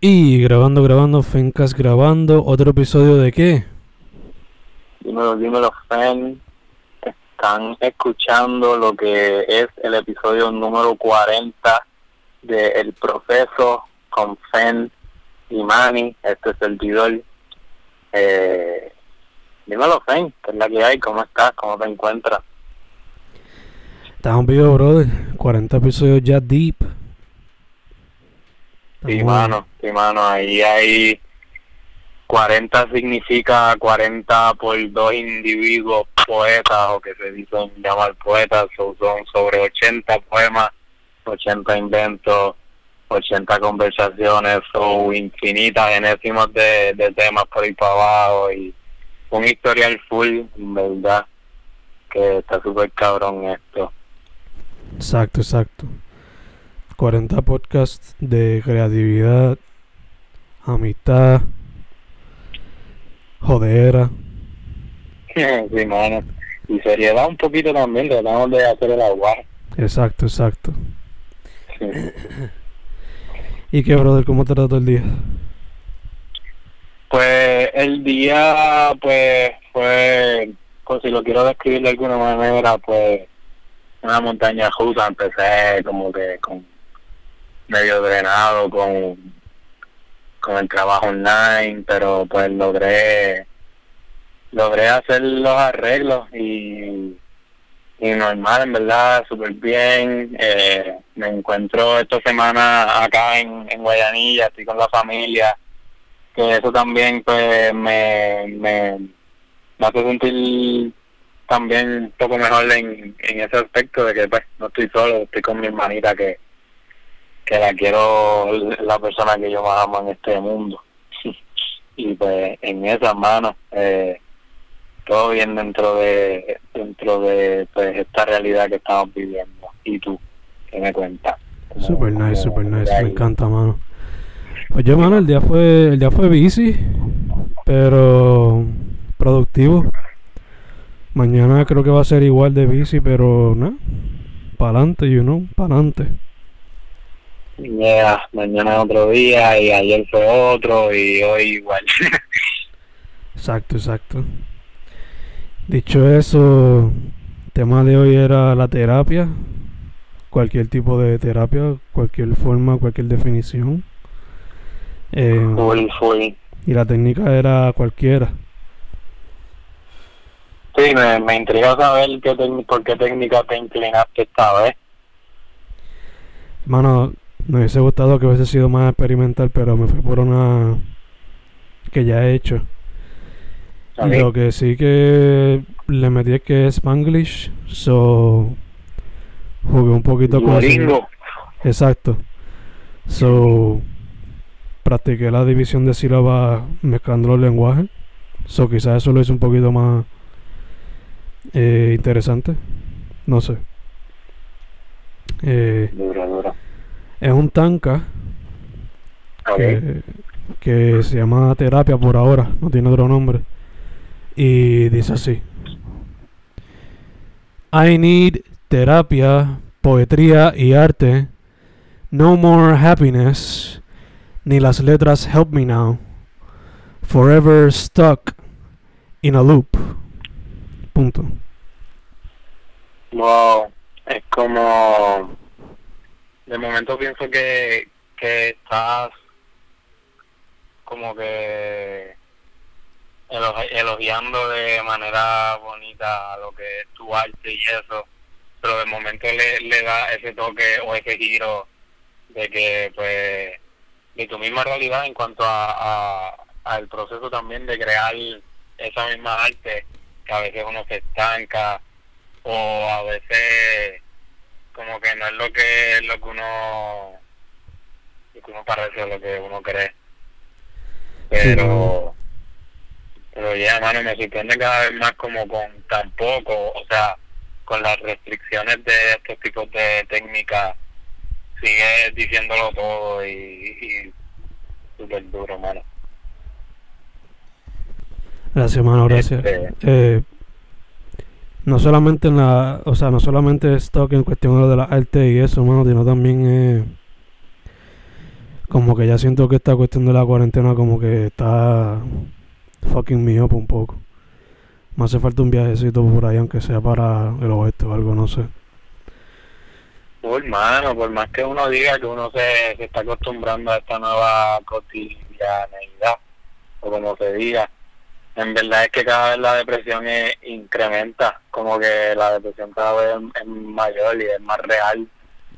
Y grabando, grabando, Fencas grabando. ¿Otro episodio de qué? Dímelo, dímelo, Fen. Están escuchando lo que es el episodio número 40 de El Proceso con Fen y Manny. Este es el Vidol. Eh, dímelo, Fen, ¿qué es la que hay? ¿Cómo estás? ¿Cómo te encuentras? Estamos vivos, brother. 40 episodios ya deep. Sí, mano, sí, mano, ahí hay 40 significa 40 por dos individuos poetas o que se dicen llamar poetas, so- son sobre 80 poemas, 80 inventos, 80 conversaciones, o infinitas enésimos de, de temas por ahí para abajo y un historial full, en verdad, que está súper cabrón esto. Exacto, exacto. 40 podcasts de creatividad, amistad, jodera. sí, mano. Y seriedad un poquito también, tratamos de hacer el agua. Exacto, exacto. Sí. ¿Y qué, brother? ¿Cómo te trató el día? Pues el día, pues, fue, pues, si lo quiero describir de alguna manera, pues, una montaña rusa. Empecé como que con medio drenado con, con el trabajo online, pero pues logré, logré hacer los arreglos y, y normal, en verdad, súper bien. Eh, me encuentro esta semana acá en, en Guayanilla, estoy con la familia que eso también pues me, me, hace sentir también un poco mejor en, en ese aspecto de que pues no estoy solo, estoy con mi hermanita que, que la quiero la persona que yo más amo en este mundo y pues en esas manos eh, todo bien dentro de dentro de pues esta realidad que estamos viviendo y tú qué me cuentas ¿Cómo- Super nice, super nice. Me encanta, mano. Pues yo, mano, el día fue, el día fue busy, pero productivo. Mañana creo que va a ser igual de busy, pero nada. Para adelante, you know, para adelante. Yeah, mañana es otro día y ayer fue otro y hoy igual. Exacto, exacto. Dicho eso, el tema de hoy era la terapia. Cualquier tipo de terapia, cualquier forma, cualquier definición. Eh, full, full. y la técnica era cualquiera. Sí, me, me intriga saber qué por qué técnica te inclinaste esta vez. Mano, me hubiese gustado que hubiese sido más experimental, pero me fui por una que ya he hecho. Lo que sí que le metí es que es Spanglish, so jugué un poquito con ese-. Exacto. So practiqué la división de sílabas mezclando los lenguajes. So quizás eso lo hizo un poquito más eh, interesante. No sé. Eh. Es un tanka Ok. que, que se llama terapia por ahora, no tiene otro nombre. Y dice así. I need terapia, poetría y arte. No more happiness. Ni las letras help me now. Forever stuck in a loop. Punto. Wow, es como... De momento pienso que, que estás como que elo- elogiando de manera bonita lo que es tu arte y eso, pero de momento le, le da ese toque o ese giro de que pues de tu misma realidad en cuanto a, a al proceso también de crear esa misma arte que a veces uno se estanca o a veces como que no es lo que lo que uno lo que uno parece lo que uno cree. Pero pero ya mano me sorprende cada vez más como con tan poco o sea con las restricciones de estos tipos de técnicas sigue diciéndolo todo y, y súper duro mano. Gracias, mano, gracias. Este- Eh, no solamente en la, o sea, no solamente stock en cuestión de la arte y eso, mano, sino también eh, Como que ya siento que esta cuestión de la cuarentena como que está fucking me up un poco. Me hace falta un viajecito por ahí, aunque sea para el oeste o algo, no sé. Por mano, por más que uno diga que uno se, se está acostumbrando a esta nueva cotidianeidad, o como se diga, en verdad es que cada vez la depresión es, incrementa, como que la depresión cada vez es, mayor y es más real,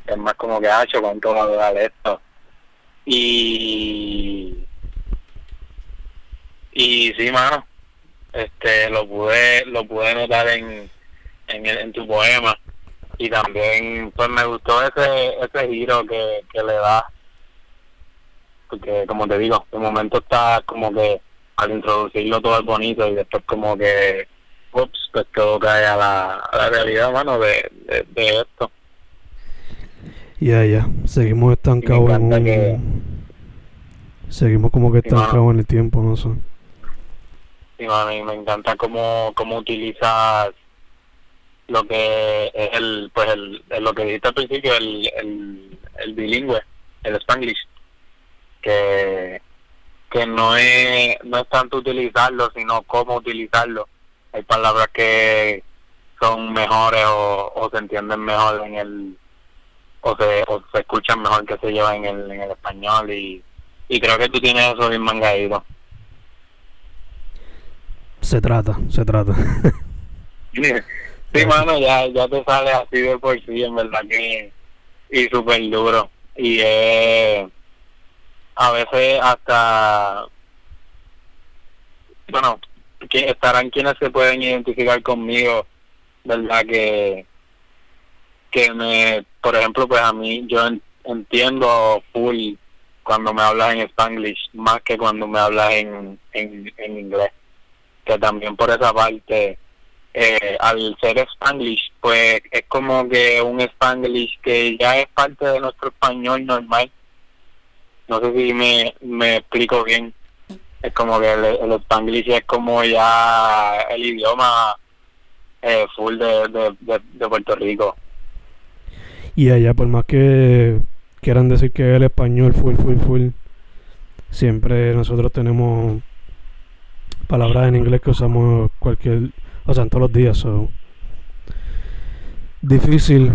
es más como que hacho cuánto va a durar esto. Y y sí, mano, este lo pude lo pude notar en en tu poema y también pues me gustó ese ese giro que, que le da porque como te digo de momento está como que al introducirlo todo es bonito y después como que ups pues todo cae a la, a la realidad mano de, de, de esto Ya, ya. Seguimos estancados en un... que- Seguimos como que Sí, estancados en el tiempo, no sé. y mano, y me encanta cómo, cómo utilizas lo que es el pues el, el- lo que dijiste al principio el, el, el bilingüe el spanglish que que no es no es tanto utilizarlo sino cómo utilizarlo hay palabras que son mejores o, o se entienden mejor en el o se, o se escuchan mejor que se llevan en el, en el español y, y creo que tú tienes eso bien mangadito Se trata, se trata. Sí, mano, ya, ya te sale así de por sí, en verdad que. Y súper duro. Y eh, a veces hasta. Bueno, que estarán quienes se pueden identificar conmigo, ¿verdad? Que. Que me. Por ejemplo, pues a mí, yo en- entiendo full cuando me hablas en spanglish, más que cuando me hablas en, en, en inglés. Que también por esa parte eh, al ser Spanglish, pues es como que un Spanglish que ya es parte de nuestro español normal. No sé si me, me explico bien. Es como que el, el Spanglish es como ya el idioma eh, full de, de, de, de Puerto Rico. Y allá, por más que quieran decir que el español full, full, full, siempre nosotros tenemos palabras en inglés que usamos cualquier, o sea, en todos los días. So. Difícil,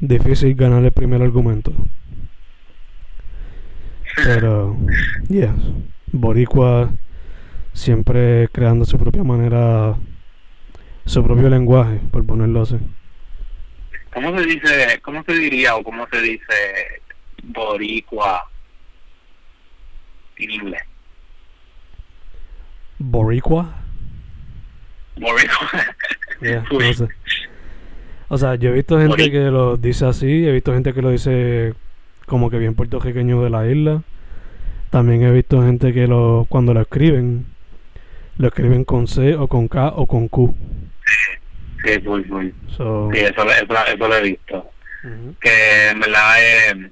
difícil ganar el primer argumento. Pero, yeah, Boricua siempre creando su propia manera, su propio lenguaje, por ponerlo así. ¿Cómo se dice, cómo se diría o cómo se dice boricua en inglés? Boricua. Boricua. Yeah, no sé. O sea, yo he visto gente que lo dice así, he visto gente que lo dice como que bien puertorriqueño de la isla. También he visto gente que lo cuando lo escriben, lo escriben con C o con K o con Q. Sí, full. So, Sí, eso, eso, eso lo he visto. Que en verdad eh,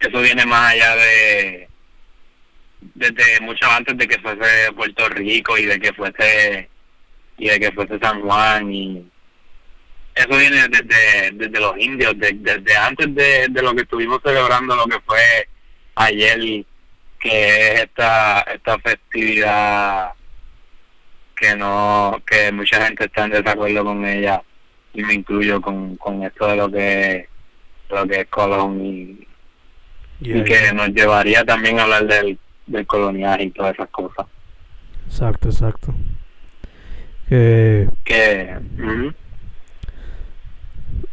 eso viene más allá de desde mucho antes de que fuese Puerto Rico y de que fuese y de que fuese San Juan y eso viene desde, desde los indios, de- desde antes de, de lo que estuvimos celebrando, lo que fue ayer, que es esta, esta festividad que no, que mucha gente está en desacuerdo con ella y me incluyo con, con esto de lo que, lo que es Colón y, Yeah, y que yeah. nos llevaría también a hablar del, del coloniaje y todas esas cosas. Exacto, exacto. Que Que,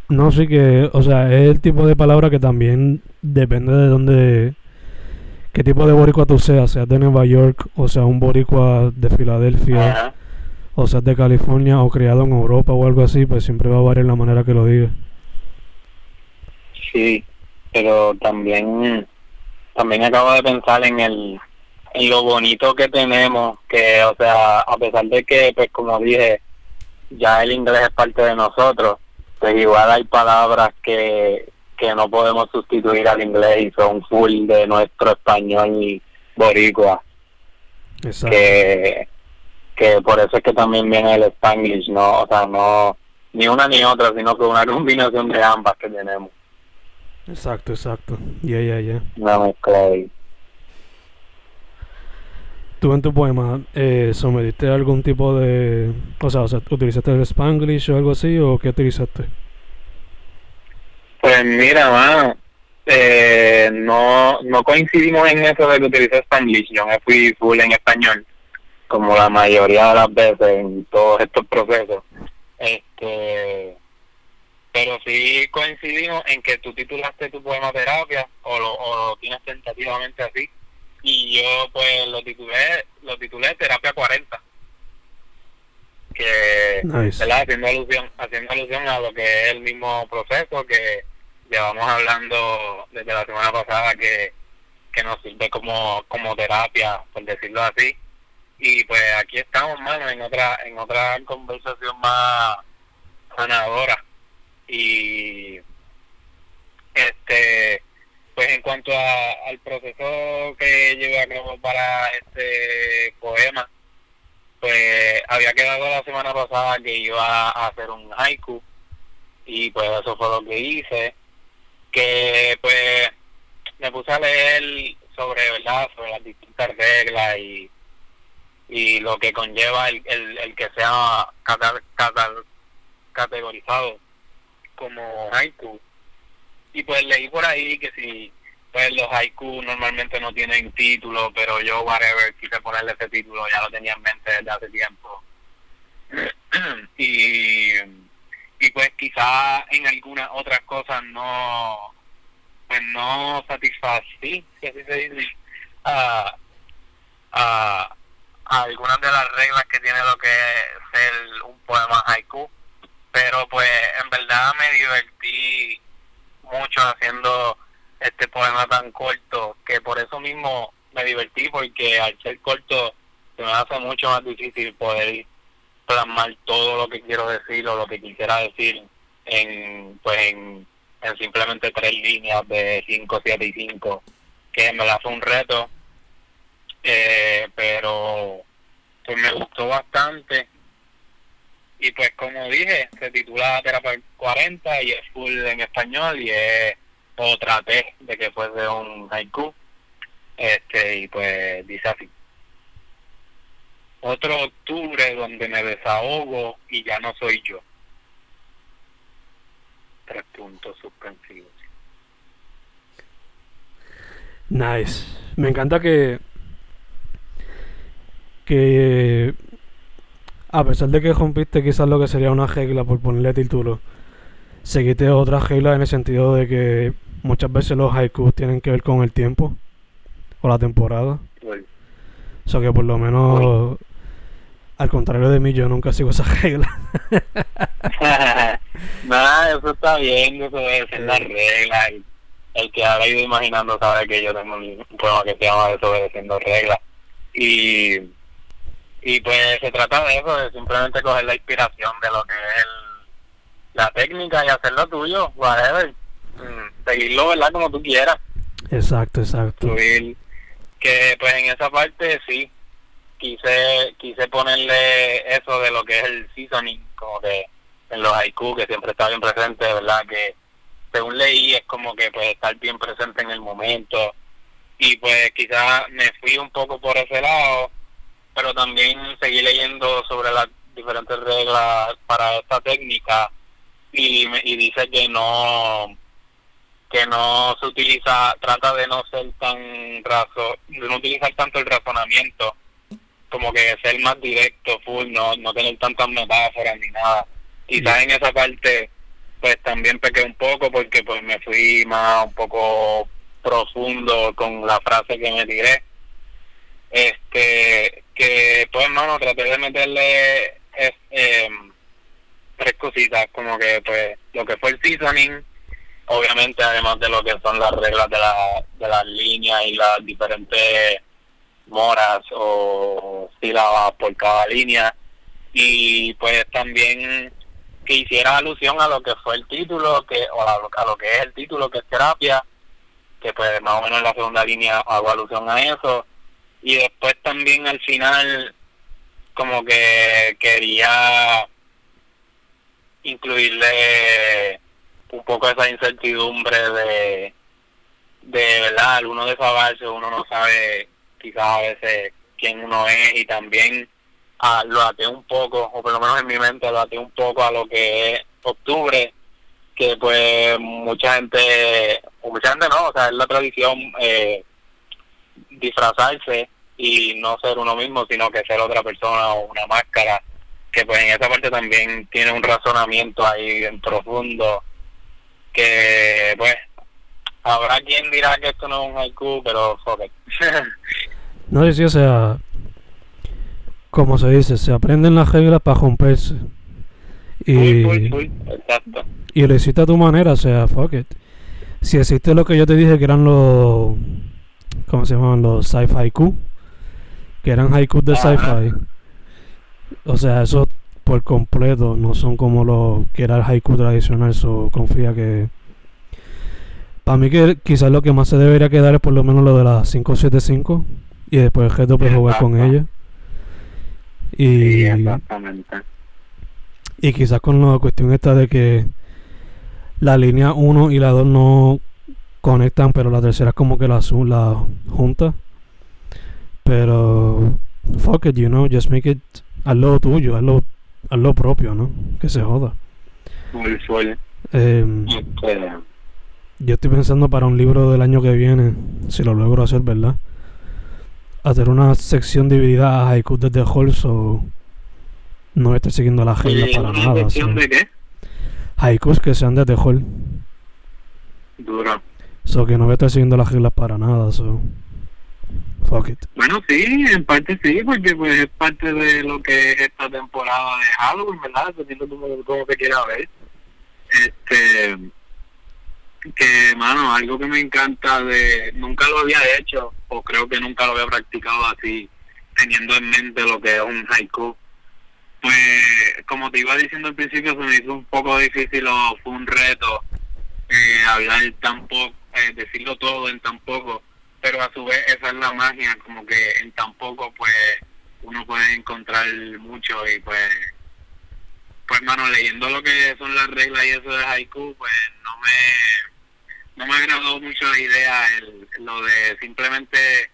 no sé que, o sea, es el tipo de palabra que también depende de dónde, qué tipo de boricua tú seas, seas de Nueva York o sea un boricua de Filadelfia. ajá. o seas de California o criado en Europa o algo así, pues siempre va a variar la manera que lo digas. Sí, pero también también acabo de pensar en el en lo bonito que tenemos, que o sea, a pesar de que pues como dije, ya el inglés es parte de nosotros, pues igual hay palabras que que no podemos sustituir al inglés y son full de nuestro español y boricua, Exacto. que que por eso es que también viene el spanglish, no, o sea, no ni una ni otra, sino que una combinación de ambas que tenemos. Exacto, exacto. Ya, ya, ya. Una mezcla ahí. ¿Tú en tu poema eh, sometiste algún tipo de... O sea, o sea, ¿utilizaste el Spanglish o algo así o qué utilizaste? Pues mira, mano, eh, no, no coincidimos en eso de que utilicé Spanglish. Yo me fui full en español, como la mayoría de las veces en todos estos procesos. Este, pero sí coincidimos en que tú titulaste tu poema terapia o lo, o lo tienes tentativamente así y yo pues lo titulé lo titulé terapia 40 que Nice. ¿verdad? haciendo alusión haciendo alusión a lo que es el mismo proceso que llevamos hablando desde la semana pasada que, que nos sirve como como terapia por decirlo así y pues aquí estamos mano en otra en otra conversación más sanadora y este pues en cuanto a- al proceso que llevé a cabo para este poema pues había quedado la semana pasada que iba a hacer un haiku. Y pues eso fue lo que hice. Que pues me puse a leer sobre verdad sobre las distintas reglas y y lo que conlleva el, el, el que sea categorizado como haiku y pues leí por ahí que si pues los haiku normalmente no tienen título pero yo whatever quise ponerle ese título ya lo tenía en mente desde hace tiempo. Y y pues quizá en algunas otras cosas no pues no satisfací si así se dice algunas de las reglas que tiene lo que es ser un poema haiku. Pero pues en verdad me divertí mucho haciendo este poema tan corto que por eso mismo me divertí porque al ser corto se me hace mucho más difícil poder plasmar todo lo que quiero decir o lo que quisiera decir en pues en, en simplemente tres líneas de 5, 7 y 5 que me la fue un reto. Eh, pero pues me gustó bastante y pues como dije se titula Terapia 40 y es full en español y es o traté de que fuese un haiku este y pues dice así otro octubre donde me desahogo y ya no soy yo tres puntos suspensivos Nice. Me encanta que. Que. A pesar de que rompiste quizás lo que sería una regla por ponerle título, seguiste otra regla en el sentido de que muchas veces los haikus tienen que ver con el tiempo o la temporada. O sea que por lo menos, al contrario de mí, yo nunca sigo esa regla. Nada, eso está bien, eso debe ser la regla. el que ha ido imaginando sabe que yo tengo un un poema que se llama Desobedeciendo Reglas. Y, y pues se trata de eso, de simplemente coger la inspiración de lo que es el- la técnica y hacerlo tuyo, whatever. Mm, Seguirlo, ¿verdad? Como tú quieras. Exacto, exacto. fluir que pues en esa parte sí quise quise ponerle eso de lo que es el seasoning como que en los haiku que siempre está bien presente verdad que según leí es como que pues estar bien presente en el momento y pues quizás me fui un poco por ese lado pero también seguí leyendo sobre las diferentes reglas para esta técnica y, me- y dice que no que no se utiliza, trata de no ser tan razo, de no utilizar tanto el razonamiento, como que ser más directo, full, no, no tener tantas metáforas ni nada. Quizás en esa parte, pues también pequé un poco porque pues me fui más un poco profundo con la frase que me tiré. Este, que pues no, no, traté de meterle em, tres cositas, como que pues lo que fue el seasoning, obviamente además de lo que son las reglas de, la, de las líneas y las diferentes moras o sílabas por cada línea y pues también que hiciera alusión a lo que fue el título que o a a lo que es el título que es terapia que pues más o menos en la segunda línea hago alusión a eso y después también al final como que quería incluirle un poco esa incertidumbre de, de verdad, alguno de esos uno no sabe quizás a veces quién uno es y también a, lo até un poco, o por lo menos en mi mente lo até un poco a lo que es octubre, que pues mucha gente, o mucha gente no, o sea, es la tradición eh, disfrazarse y no ser uno mismo, sino que ser otra persona o una máscara, que pues en esa parte también tiene un razonamiento ahí en profundo, que pues habrá quien dirá que esto no es un haiku, pero joder. no, sí, o sea, como se dice, se aprenden las reglas para romperse. Y, exacto. y lo hiciste a tu manera, o sea, fuck it. Si existe lo que yo te dije que eran los. ¿Cómo se llaman? Los sci-fi haiku. Que eran haikus de sci-fi. O sea, eso por completo no son como los que era el haiku tradicional. So confía que. Para mí, que quizás lo que más se debería quedar es por lo menos lo de las 575. Y después el resto puede jugar con ella. Y, y quizás con la cuestión esta de que la línea 1 y la 2 no conectan, pero la tercera es como que la, la junta. Pero, fuck it, you know, just make it lo tuyo, hazlo, lo propio, ¿no? Que se joda. Muy suele. Em, yo estoy pensando para un libro del año que viene, si lo logro hacer, ¿verdad? Hacer una sección dividida a haikus desde Halls o no estoy siguiendo la agenda para nada. de qué? Haikus que sean de Tejol. Duro. So que no voy a estar siguiendo las reglas para nada, so. Fuck it. Bueno, sí, en parte sí, porque pues es parte de lo que es esta temporada de Halloween, ¿verdad? Dependiendo como, como te quiera ver. Este. Que, mano, algo que me encanta de. Nunca lo había hecho, o creo que nunca lo había practicado así, teniendo en mente lo que es un haiku pues como te iba diciendo al principio, se me hizo un poco difícil o fue un reto eh, hablar tan poco, eh, decirlo todo en tan poco, pero a su vez esa es la magia, como que en tan poco pues uno puede encontrar mucho y pues pues mano leyendo lo que son las reglas y eso de haiku pues no me no me agradó mucho la idea el, lo de simplemente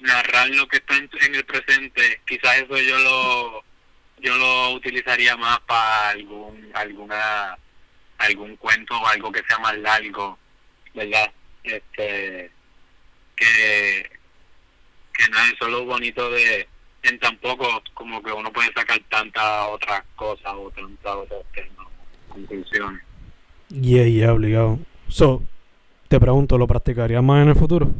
narrar lo que está en el presente. Quizás eso yo lo yo lo utilizaría más para algún alguna algún cuento o algo que sea más largo verdad este que que nada eso es lo bonito de en tan poco como que uno puede sacar tantas otras cosas o tantas otras conclusiones yeah yeah obligado. So te pregunto lo practicarías más en el futuro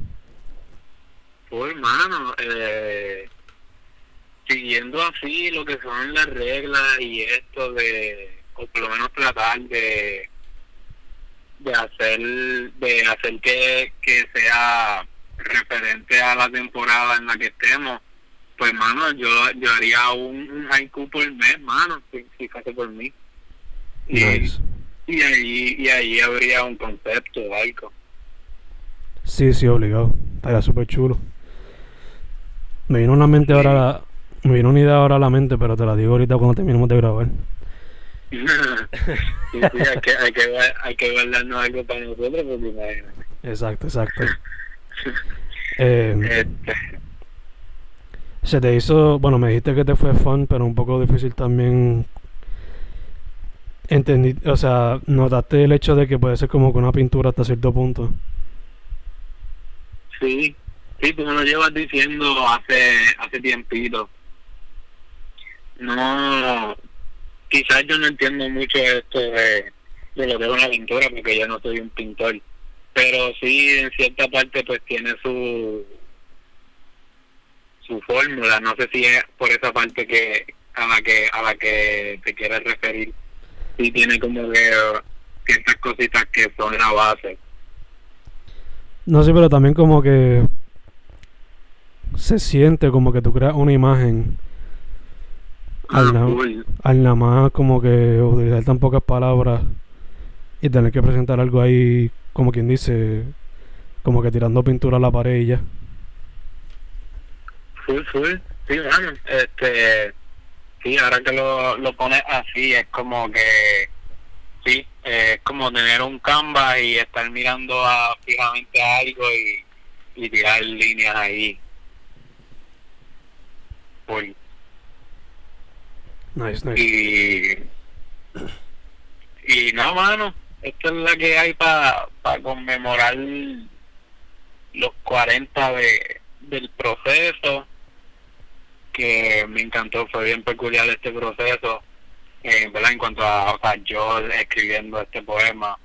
pues hermano eh siguiendo así lo que son las reglas y esto de, o por lo menos tratar de de hacer de hacer que, que sea referente a la temporada en la que estemos. Pues mano yo yo haría un, un haiku por mes mano si, si fuese por mí. Y, y ahí y ahí habría un concepto o algo. Sí sí obligado. Estaría súper chulo. Me vino a la mente ahora la, me vino una idea ahora a la mente, pero te la digo ahorita cuando terminemos de grabar. Sí, sí, hay, que, hay, que, hay que guardarnos algo para nosotros, porque imagínate. Exacto, exacto. eh, este. Se te hizo, bueno, me dijiste que te fue fun, pero un poco difícil también. Entendí, o sea, notaste el hecho de que puede ser como con una pintura hasta cierto punto. Sí, sí, tú me lo llevas diciendo hace, hace tiempito no, quizás yo no entiendo mucho esto de, lo que es una pintura porque yo no soy un pintor, pero sí en cierta parte pues tiene su su fórmula, no sé si es por esa parte que a la que a la que te quieres referir, sí tiene como que ciertas cositas que son la base. No sé, pero también como que se siente como que tú creas una imagen al, nada más como que utilizar tan pocas palabras y tener que presentar algo ahí, como quien dice, como que tirando pintura a la pared y ya. Sí, sí, sí, este, sí, ahora que lo, lo pones así, es como que, sí, es como tener un canvas y estar mirando a, fijamente a algo y, y tirar líneas ahí. Full. Y, y no, mano, esta es la que hay para conmemorar los 40 de, del proceso, que me encantó, fue bien peculiar este proceso, eh, ¿verdad? En cuanto a, o yo escribiendo este poema,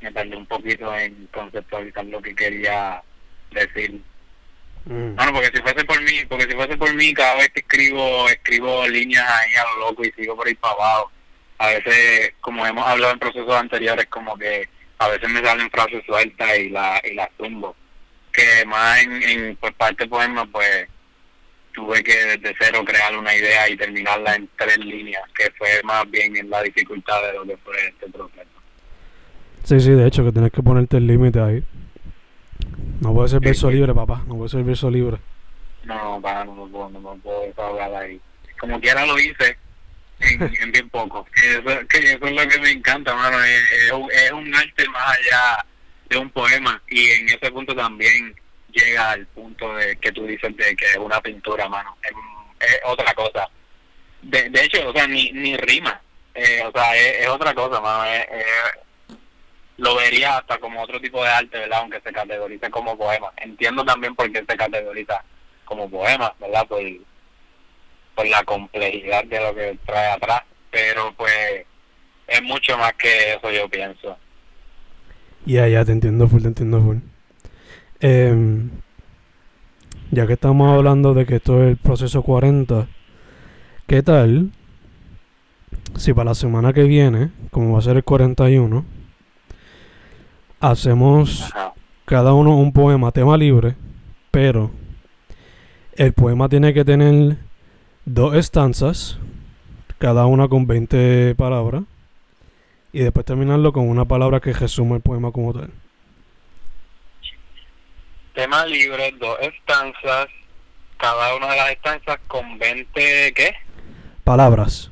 me tardé un poquito en conceptualizar lo que quería decir. Mm. Bueno, porque si fuese por mí, porque si fuese por mí, cada vez que escribo, escribo líneas ahí a lo loco y sigo por ahí para abajo. A veces, como hemos hablado en procesos anteriores, como que a veces me salen frases sueltas y la y las tumbo. Que más en, en por parte poema, pues tuve que desde cero crear una idea y terminarla en tres líneas, que fue más bien en la dificultad de lo que fue este proceso. Sí, sí, de hecho, que tienes que ponerte el límite ahí. No puede ser verso sí. libre, papá. No puede ser verso libre. No, para, no me puedo, no puedo desahogar ahí. Como quiera lo hice en, en bien poco. Eso, que eso es lo que me encanta, mano. Es, es un arte más allá de un poema. Y en ese punto también llega al punto de que tú dices de que es una pintura, mano. Es, es otra cosa. De, de hecho, o sea, ni, ni rima. Eh, o sea, es, es otra cosa, mano. Es- es- lo vería hasta como otro tipo de arte, ¿verdad? Aunque se categorice como poema. Entiendo también por qué se categoriza como poema, ¿verdad? Por, por la complejidad de lo que trae atrás. Pero pues es mucho más que eso, yo pienso. Ya, ya, te entiendo full, te entiendo full. Em, ya que estamos hablando de que esto es el proceso 40, ¿qué tal si para la semana que viene, como va a ser el 41, hacemos Ajá. cada uno un poema tema libre, pero el poema tiene que tener dos estanzas, cada una con 20 palabras, y después terminarlo con una palabra que resuma el poema como tal. Tema libre, dos estancias, cada una de las estancias con 20, ¿qué? Palabras.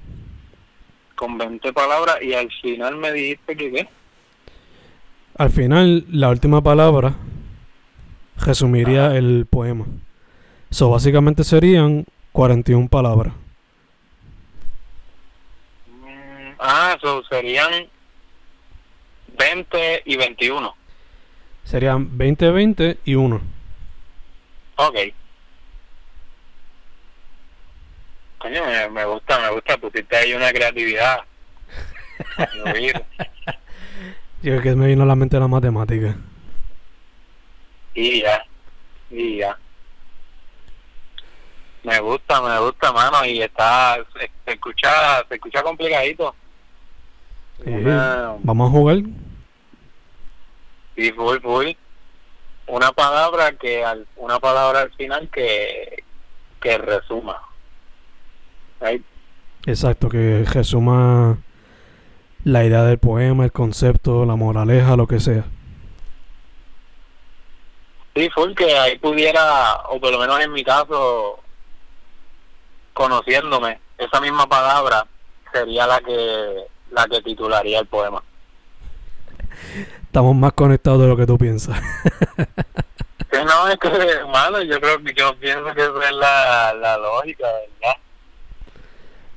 Con 20 palabras y al final me dijiste que qué? Al final, la última palabra resumiría el poema. So, básicamente serían 41 palabras. Mm, ah, eso serían 20 y 21. Serían 20, 20 y 1. Ok. Coño, me, me gusta, me gusta, pusiste ahí una creatividad. Yo que me vino a la mente la matemática. Y ya, y ya. Me gusta, me gusta, mano, y está, se, se escucha, se escucha complicadito. Sí. Una, Vamos a jugar. sí, full, full. Una palabra que, al, una palabra al final que, que resuma. Right? Exacto, que resuma la idea del poema, el concepto, la moraleja, lo que sea. Sí, full que ahí pudiera, o por lo menos en mi caso, conociéndome, esa misma palabra sería la que la que titularía el poema. Estamos más conectados de lo que tú piensas. Sí, no, es que, hermano, yo creo que yo pienso que esa es la, la lógica, ¿verdad?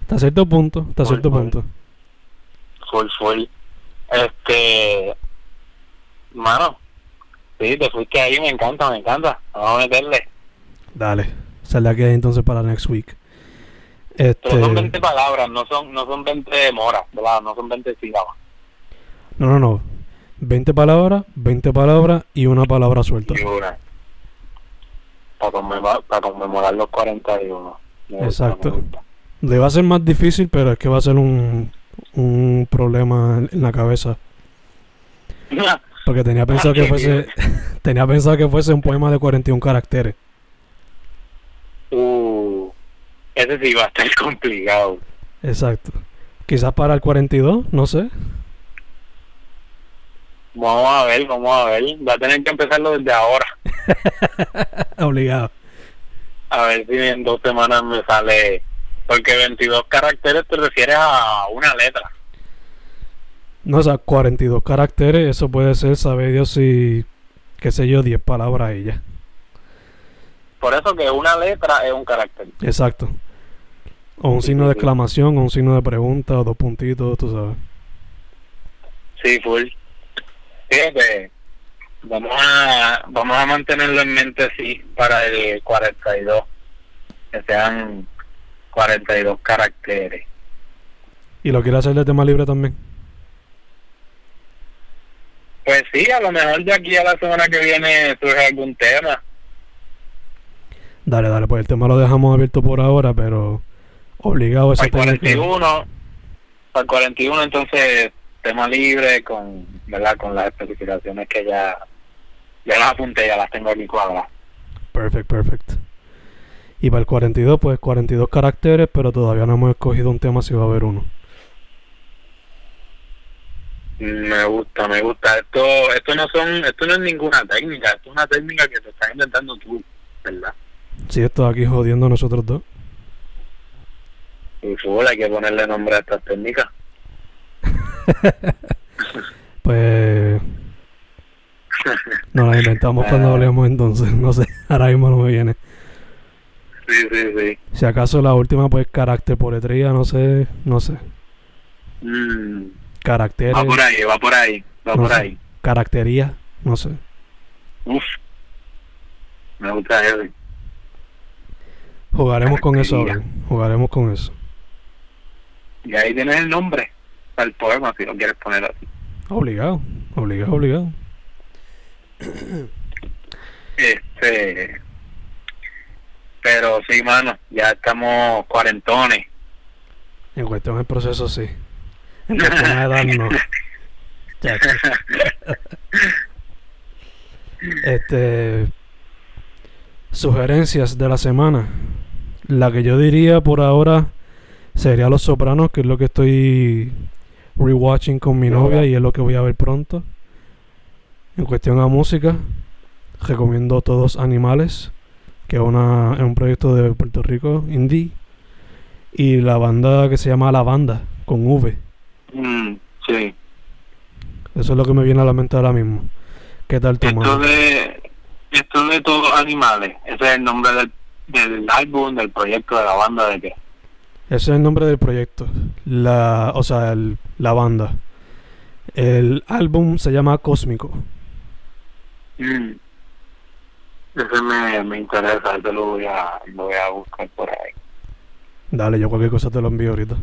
Hasta cierto punto, hasta cierto punto. Full, full. Este, mano, sí, te fuiste ahí, me encanta, me encanta. Vamos a meterle. Dale, sal de aquí entonces para next week. Este, Pero son 20 palabras, no son, no son 20 moras, ¿verdad? No son 20 sílabas. no, no, no. 20 palabras, 20 palabras y una palabra suelta. Y una. Para conmemorar, para conmemorar los 41. Me gusta, Exacto. Le va a ser más difícil, pero es que va a ser un, un problema en- la cabeza. Porque tenía pensado que fuese tenía pensado que fuese un poema de 41 caracteres. uh, ese sí va a estar complicado. Exacto. Quizás para el 42, no sé. Vamos a ver, vamos a ver. Va a tener que empezarlo desde ahora. Obligado. A ver si en dos semanas me sale. Porque 22 caracteres te refieres a una letra. No, o sea, 42 caracteres, eso puede ser, sabe Dios, si, qué sé yo, 10 palabras y ya. Por eso que una letra es un carácter. Exacto. O un signo de exclamación, o un signo de pregunta, o dos puntitos, tú sabes. Sí, full. Fíjate, vamos a, vamos a mantenerlo en mente, sí, para el 42. Que sean 42 caracteres. ¿Y lo quiere hacer de tema libre también? Pues sí, a lo mejor de aquí a la semana que viene surge algún tema. Dale, dale, pues el tema lo dejamos abierto por ahora, pero obligado ese Para el tiene que- 41, para el 41 entonces tema libre con, ¿verdad? Con las especificaciones que ya, ya las apunté, ya las tengo aquí cuadradas. Perfect, perfect. Y para el 42, pues 42 caracteres, pero todavía no hemos escogido un tema si va a haber uno. Me gusta, me gusta. Esto, esto no son, esto no es ninguna técnica, esto es una técnica que te estás inventando tú, ¿verdad? Si esto aquí jodiendo a nosotros dos. Y full, hay que ponerle nombre a estas técnicas. Pues nos las inventamos cuando hablemos entonces. No sé, ahora mismo no me viene. Sí, sí, sí. Si acaso la última, pues carácter, poetría, no sé, no sé. Mm, Caracteres, va por ahí, va por ahí, va No por sé. ahí. caractería, no sé. Uf, me gusta eso. Jugaremos con eso. Abril, jugaremos con eso. Y ahí tienes el nombre al poema si lo quieres poner así. Obligado, obligado, obligado. Este, pero sí, mano, ya estamos cuarentones. En cuestión del proceso, sí. En cuestión de edad, no. Este. Sugerencias de la semana. La que yo diría por ahora sería Los Sopranos, que es lo que estoy rewatching con mi novia y es lo que voy a ver pronto. En cuestión a música, recomiendo Todos Animales, que es, una, es un proyecto de Puerto Rico, indie. Y la banda que se llama La Banda, con V. Mm, sí. Eso es lo que me viene a la mente ahora mismo. ¿Qué tal tu Esto mano? de, esto de todos animales, ese es el nombre del, del álbum, del proyecto, de la banda, de qué. Ese es el nombre del proyecto. La, o sea, el- la banda. El álbum se llama Cósmico. Mm. Ese me, me interesa, ese lo voy a, lo voy a buscar por ahí. Dale, yo cualquier cosa te lo envío ahorita.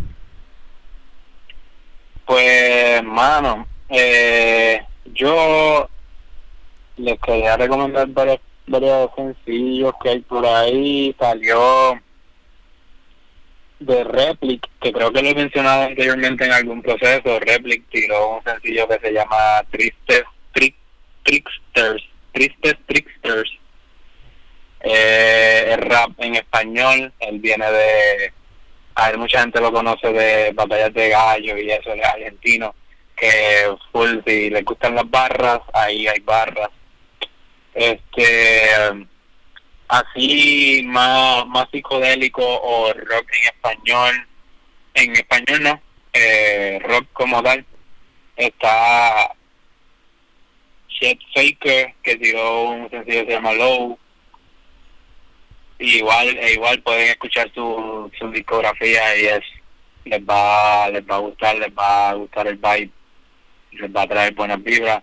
Pues, mano, eh, yo les quería recomendar varios, varios sencillos que hay por ahí. Salió de Replic, que creo que lo he mencionado anteriormente en algún proceso. Replic tiró un sencillo que se llama Tristes Trick, Tricksters. Tristes Tricksters. Eh, es rap en español. Él viene de a ver, mucha gente lo conoce de batallas de gallo y eso, es argentino, que full, si les gustan las barras, ahí hay barras. Este, así más, más psicodélico o rock en español, en español no, eh, rock como tal, está Chet Faker, que tiró un sencillo que se llama Low, igual e igual pueden escuchar su, su discografía y es les va les va a gustar les va a gustar el vibe les va a traer buenas vibras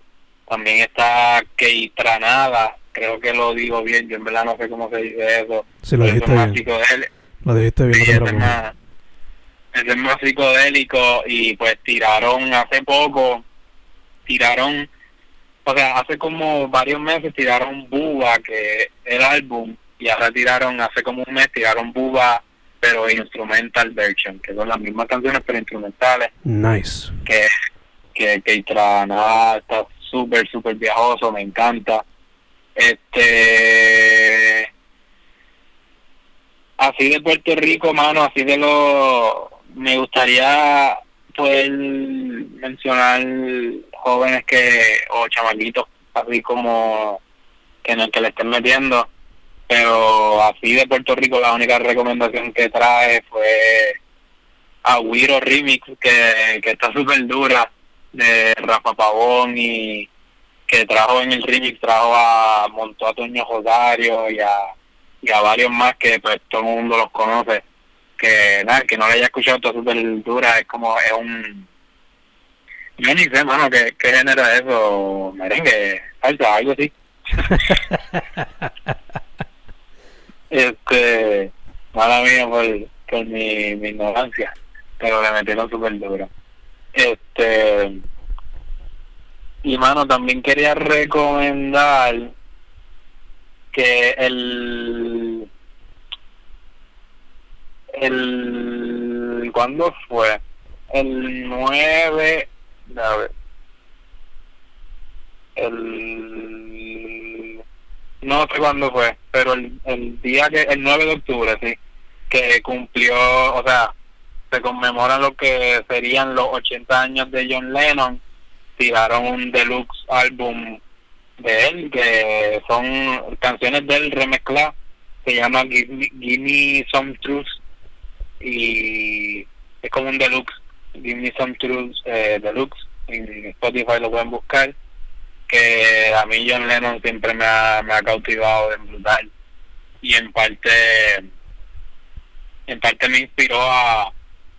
también está Kei Tranada creo que lo digo bien yo en verdad no sé cómo se dice eso Si lo dijiste es bien. psicodélico Lo dijiste bien, no Sí, te es preocupes. más, psicodélico y pues tiraron hace poco, tiraron, o sea, hace como varios meses tiraron Buba, que el álbum, y ahora tiraron, hace como un mes tiraron Buba, pero instrumental version, que son las mismas canciones pero instrumentales, Nice. que que, que tra- nada, está súper, súper viajoso, me encanta. Este así de Puerto Rico, mano, así de lo me gustaría poder mencionar jóvenes que o chamaquitos así como que no que le estén metiendo pero así de Puerto Rico la única recomendación que trae fue a Wiro Remix que, que está súper dura de Rafa Pavón y que trajo en el remix, trajo a, montó a Toño Rosario y a, a varios más que pues todo el mundo los conoce. Que nada, que no le haya escuchado toda su dura es como, es un... Yo ni sé, mano, qué, qué género es eso, merengue, salsa, algo así. este, mala mía por, mi, mi ignorancia, pero le metieron súper duro. Este, y mano, también quería recomendar que el el ¿cuándo fue? El 9 a ver, el no sé cuándo fue, pero el, el día que el 9 de octubre, sí, que cumplió, o sea, se conmemoran lo que serían los 80 años de John Lennon tiraron un deluxe álbum de él, que son canciones de él remezcladas, se llama Give Me, Some Truth y es como un deluxe, Give Me Some Truth eh, deluxe, en Spotify lo pueden buscar, que a mí John Lennon siempre me ha, me ha cautivado de brutal y en parte en parte me inspiró a,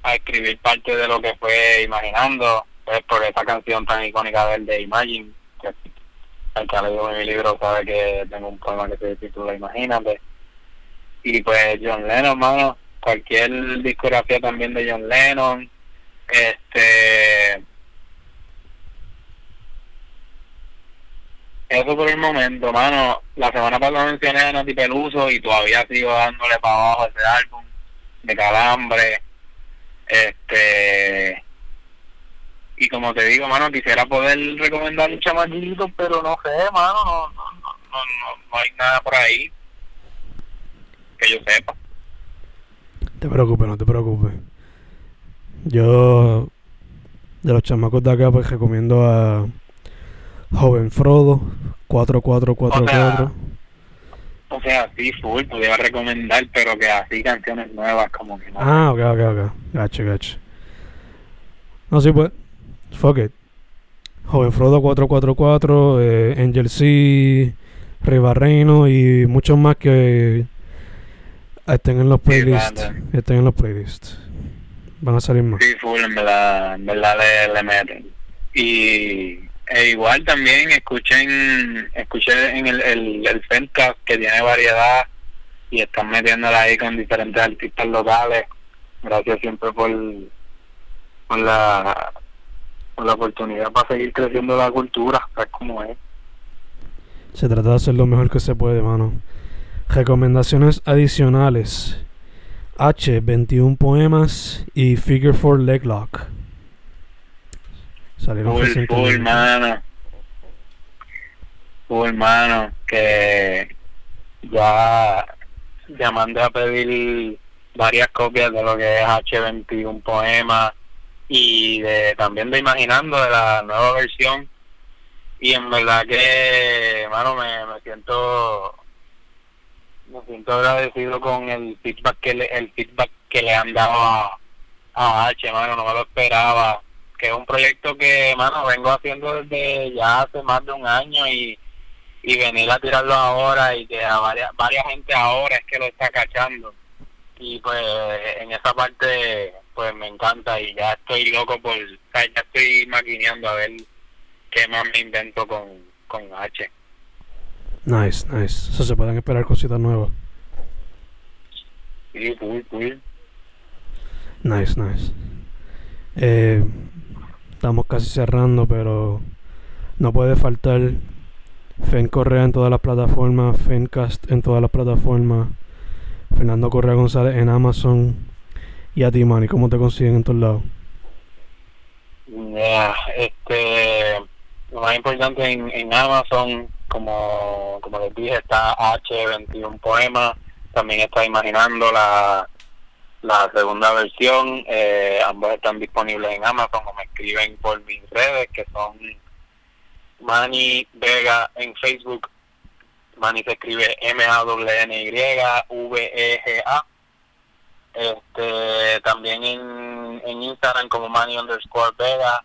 a escribir parte de lo que fue imaginando pues por esa canción tan icónica del de Imagine, que el que ha leído mi libro sabe que tengo un poema que se titula Imagínate. Y pues John Lennon, mano, cualquier discografía también de John Lennon, este eso por el momento, mano. La semana pasada mencioné a Nati Peluso y todavía sigo dándole para abajo ese álbum de Calambre. Este y como te digo, mano, quisiera poder recomendar un chamaquito, pero no sé, mano, no, no, no, no, hay nada por ahí que yo sepa. Te preocupes, no te preocupes. Yo, de los chamacos de acá, pues recomiendo a Joven Frodo, 4444. O sea, sí, full, podría recomendar, pero que así canciones nuevas como que no. Ah, ok, ok, ok. Gacho, gacho. No, sí, pues. Fuck it. Joven Frodo 444, eh, Angel C, Ribarreino y muchos más que estén en los playlists. estén en los playlists. Van a salir más. Sí, full, en verdad, en verdad le, le meten. Y e igual también escuchen, escuché en el, el, el que tiene variedad y están metiéndola ahí con diferentes artistas locales. Gracias siempre por, por la la oportunidad para seguir creciendo la cultura, es como es. Se trata de hacer lo mejor que se puede, mano. Recomendaciones adicionales. H, 21 poemas y Figure 4 Leg Lock. Salieron full, full, mano. Full, mano. Que ya, mandé a pedir varias copias de lo que es H21 poemas y de, también de Imaginando, de la nueva versión. Y en verdad que, hermano, me, me siento me siento agradecido con el feedback que le, el feedback que le han dado a, a H, mano, no me lo esperaba. Que es un proyecto que, mano, vengo haciendo desde ya hace más de un año y, y venir a tirarlo ahora y que a varias, varias gente ahora es que lo está cachando. Y pues en esa parte pues me encanta y ya estoy loco por, ya estoy maquineando a ver qué más me invento con, con H. Nice, nice. Eso se pueden esperar cositas nuevas. Sí, cool, cool. Nice, nice. Eh, estamos casi cerrando, pero no puede faltar Fen Correa en todas las plataformas, Fencast en todas las plataformas, Fernando Correa González en Amazon, y a ti, Manny, ¿cómo te consiguen en todos lados? este, lo más importante en, en Amazon, como, como les dije, está H21 Poemas, también está Imaginando la, la segunda versión, eh, ambos están disponibles en Amazon o me escriben por mis redes que son Manny Vega en Facebook, Manny se escribe M-A-W-N-Y-V-E-G-A este también en, en Instagram como Manny underscore Vega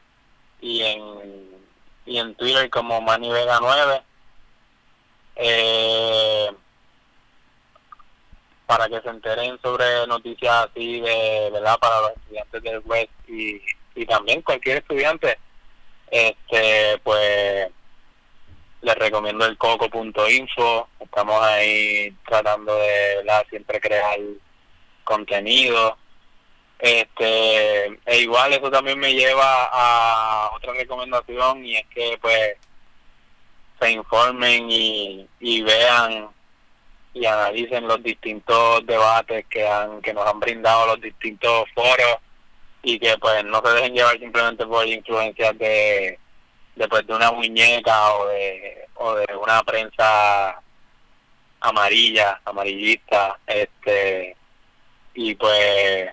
y en, y en Twitter como Manny Vega 9. Eh, para que se enteren sobre noticias así de verdad para los estudiantes del West y, y también cualquier estudiante este pues les recomiendo el coco.info estamos ahí tratando de ¿verdad? siempre crear contenido. Este e igual eso también me lleva a otra recomendación y es que pues se informen y, y vean y analicen los distintos debates que han que nos han brindado los distintos foros y que pues no se dejen llevar simplemente por influencias de de, pues, de una muñeca o de o de una prensa amarilla amarillista este y pues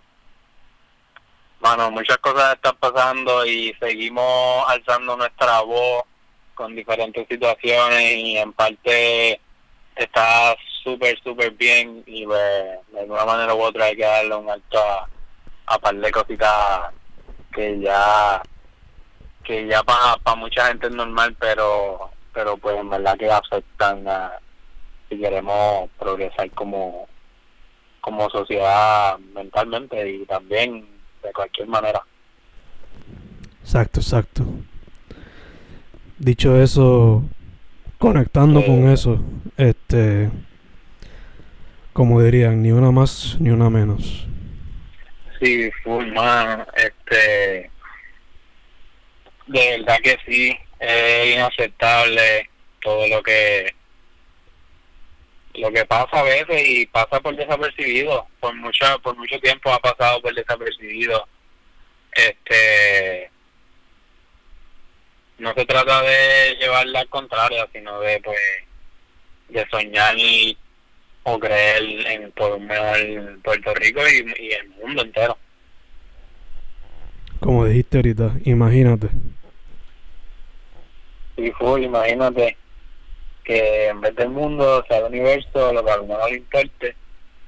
bueno muchas cosas están pasando y seguimos alzando nuestra voz con diferentes situaciones y en parte está súper, súper bien y pues, de alguna manera u otra hay que darle un alto a, a par de cositas que ya que ya para mucha gente es normal, pero pero pues en verdad que afectan a, si queremos progresar como como sociedad mentalmente y también de cualquier manera. Exacto, exacto. Dicho eso, conectando con eso, este, como dirían, ni una más ni una menos. Sí, full man, este, de verdad que sí, es inaceptable todo lo que lo que pasa a veces y pasa por desapercibido, por mucho, por mucho tiempo ha pasado por desapercibido. Este no se trata de llevarla al contrario, sino de pues de soñar y o creer en por un mejor Puerto Rico y, y el mundo entero. Como dijiste ahorita, imagínate. Sí, full, imagínate que en vez del mundo sea el universo, lo que a no le importe,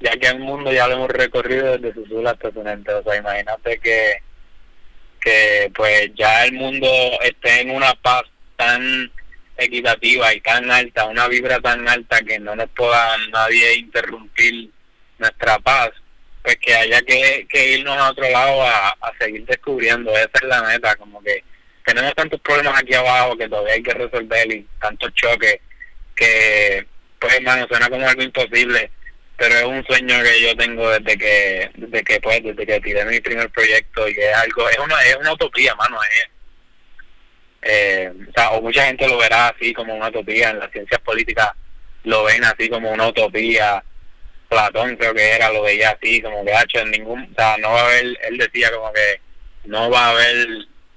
ya que el mundo ya lo hemos recorrido desde su sur hasta su ente. O sea, imagínate que, que pues ya el mundo esté en una paz tan equitativa y tan alta, una vibra tan alta que no nos pueda nadie interrumpir nuestra paz, pues que haya que, que irnos a otro lado a, a seguir descubriendo, esa es la meta, como que tenemos tantos problemas aquí abajo que todavía hay que resolver y tantos choques que, pues hermano, suena como algo imposible, pero es un sueño que yo tengo desde que, desde que pues, desde que tiré mi primer proyecto y es algo, es una, es una utopía, mano, es eh, o, sea, o mucha gente lo verá así como una utopía, en las ciencias políticas lo ven así como una utopía. Platón creo que era, lo veía así, como que hecho en ningún, o sea, no va a haber, él decía como que no va a haber,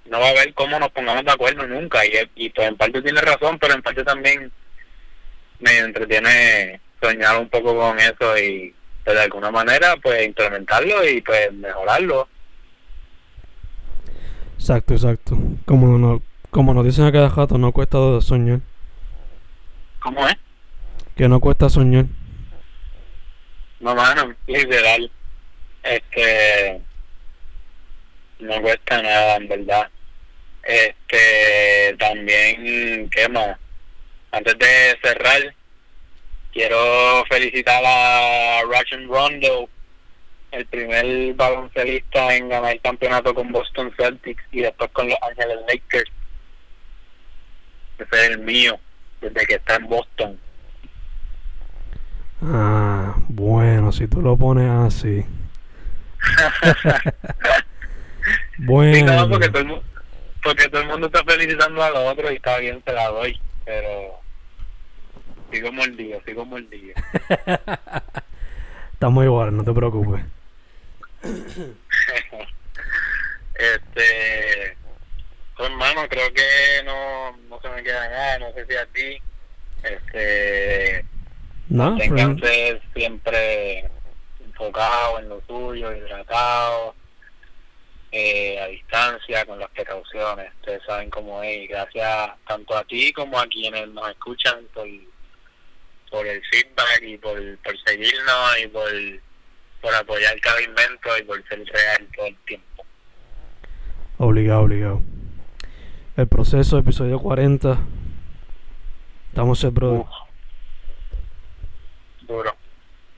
no va a haber cómo nos pongamos de acuerdo nunca, y, y pues en parte tiene razón, pero en parte también me entretiene soñar un poco con eso y pues, de alguna manera pues implementarlo y pues mejorarlo. Exacto, exacto. Como no, como nos dicen a cada jato, no cuesta soñar. ¿Cómo es? Que no cuesta soñar. No, mano, literal. Este. No cuesta nada, en verdad. Este. También, ¿qué más? Antes de cerrar, quiero felicitar a Russian Rondo, el primer baloncelista en ganar el campeonato con Boston Celtics y después con los Angeles Lakers ese es el mío, desde que está en Boston. Ah, bueno, si tú lo pones así. bueno. porque, todo el, porque todo el mundo está felicitando a los otros y está bien, te la doy. Pero sigo mordido, sigo mordido. Estamos igual, no te preocupes. este pues, hermano, creo que no, no se me queda nada, no sé si a ti. Este. No, Ténganse siempre enfocado en lo suyo, hidratado, eh, a distancia, con las precauciones. Ustedes saben cómo es. gracias tanto a ti como a quienes nos escuchan por, por el feedback y por, por seguirnos y por, por apoyar cada invento y por ser real todo el tiempo. Obligado, obligado. El proceso, episodio 40. Estamos el brother. Duro.